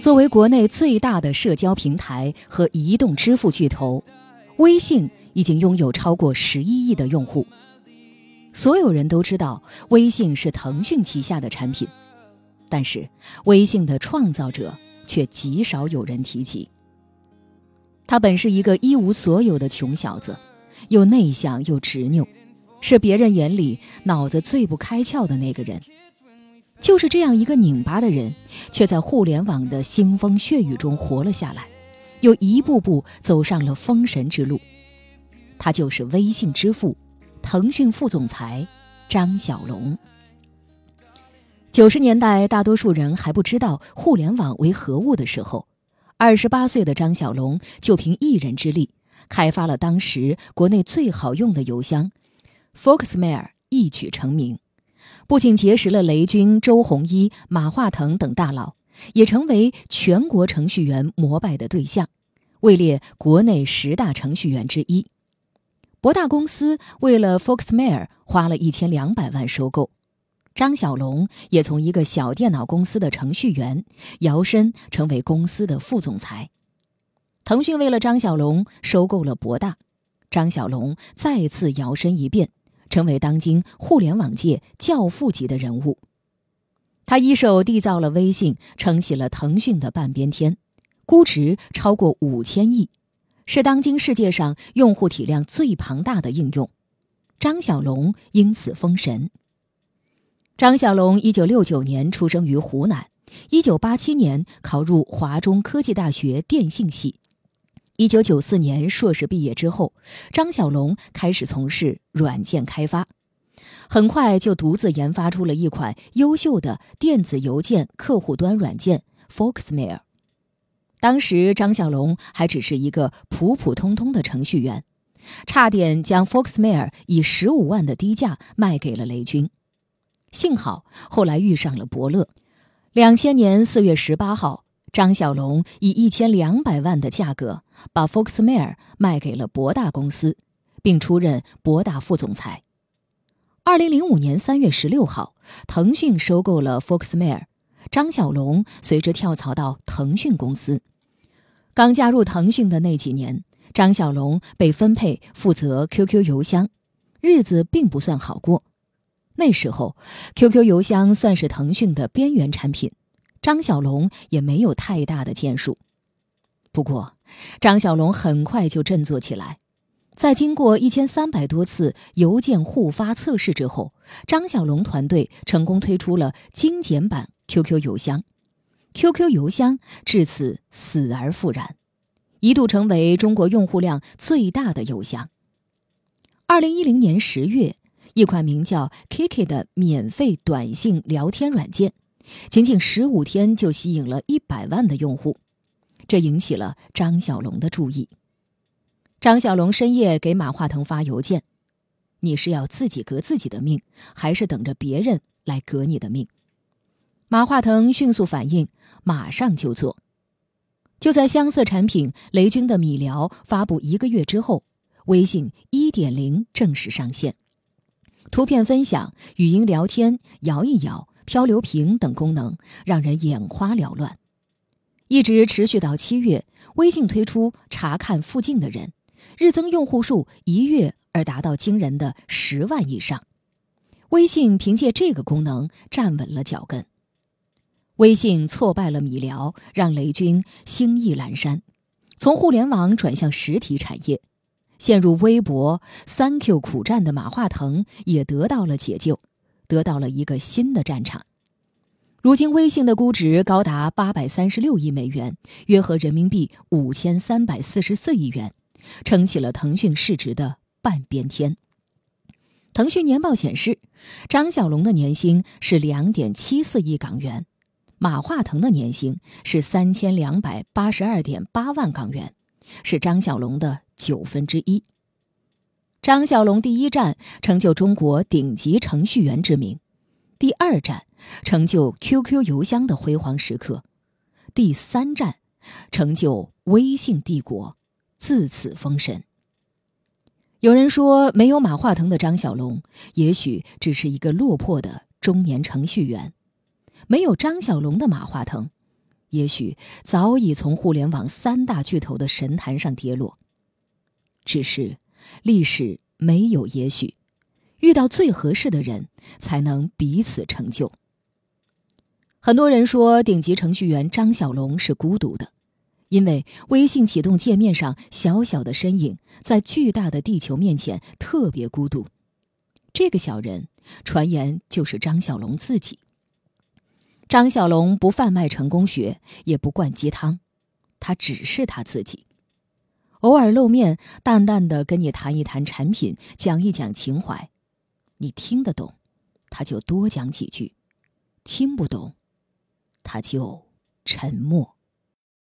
作为国内最大的社交平台和移动支付巨头，微信已经拥有超过十一亿的用户。所有人都知道微信是腾讯旗下的产品，但是微信的创造者却极少有人提及。他本是一个一无所有的穷小子，又内向又执拗，是别人眼里脑子最不开窍的那个人。就是这样一个拧巴的人，却在互联网的腥风血雨中活了下来，又一步步走上了封神之路。他就是微信之父。腾讯副总裁张小龙。九十年代，大多数人还不知道互联网为何物的时候，二十八岁的张小龙就凭一人之力，开发了当时国内最好用的邮箱 Foxmail，一举成名。不仅结识了雷军、周鸿祎、马化腾等大佬，也成为全国程序员膜拜的对象，位列国内十大程序员之一。博大公司为了 Foxmail 花了一千两百万收购，张小龙也从一个小电脑公司的程序员摇身成为公司的副总裁。腾讯为了张小龙收购了博大，张小龙再次摇身一变，成为当今互联网界教父级的人物。他一手缔造了微信，撑起了腾讯的半边天，估值超过五千亿。是当今世界上用户体量最庞大的应用，张小龙因此封神。张小龙一九六九年出生于湖南，一九八七年考入华中科技大学电信系，一九九四年硕士毕业之后，张小龙开始从事软件开发，很快就独自研发出了一款优秀的电子邮件客户端软件 Foxmail。当时张小龙还只是一个普普通通的程序员，差点将 Foxmail 以十五万的低价卖给了雷军。幸好后来遇上了伯乐。两千年四月十八号，张小龙以一千两百万的价格把 Foxmail 卖给了博大公司，并出任博大副总裁。二零零五年三月十六号，腾讯收购了 Foxmail，张小龙随之跳槽到腾讯公司。刚加入腾讯的那几年，张小龙被分配负责 QQ 邮箱，日子并不算好过。那时候，QQ 邮箱算是腾讯的边缘产品，张小龙也没有太大的建树。不过，张小龙很快就振作起来，在经过一千三百多次邮件互发测试之后，张小龙团队成功推出了精简版 QQ 邮箱。QQ 邮箱至此死而复燃，一度成为中国用户量最大的邮箱。二零一零年十月，一款名叫 Kiki 的免费短信聊天软件，仅仅十五天就吸引了一百万的用户，这引起了张小龙的注意。张小龙深夜给马化腾发邮件：“你是要自己革自己的命，还是等着别人来革你的命？”马化腾迅速反应，马上就做。就在相似产品雷军的米聊发布一个月之后，微信一点零正式上线，图片分享、语音聊天、摇一摇、漂流瓶等功能让人眼花缭乱。一直持续到七月，微信推出查看附近的人，日增用户数一跃而达到惊人的十万以上。微信凭借这个功能站稳了脚跟。微信挫败了米聊，让雷军心意阑珊，从互联网转向实体产业，陷入微博、三 Q 苦战的马化腾也得到了解救，得到了一个新的战场。如今，微信的估值高达八百三十六亿美元，约合人民币五千三百四十四亿元，撑起了腾讯市值的半边天。腾讯年报显示，张小龙的年薪是两点七四亿港元。马化腾的年薪是三千两百八十二点八万港元，是张小龙的九分之一。张小龙第一站成就中国顶级程序员之名，第二站成就 QQ 邮箱的辉煌时刻，第三站成就微信帝国，自此封神。有人说，没有马化腾的张小龙，也许只是一个落魄的中年程序员，没有张小龙的马化腾，也许早已从互联网三大巨头的神坛上跌落。只是，历史没有也许，遇到最合适的人，才能彼此成就。很多人说，顶级程序员张小龙是孤独的，因为微信启动界面上小小的身影，在巨大的地球面前特别孤独。这个小人，传言就是张小龙自己。张小龙不贩卖成功学，也不灌鸡汤，他只是他自己。偶尔露面，淡淡的跟你谈一谈产品，讲一讲情怀，你听得懂，他就多讲几句；听不懂。他就沉默。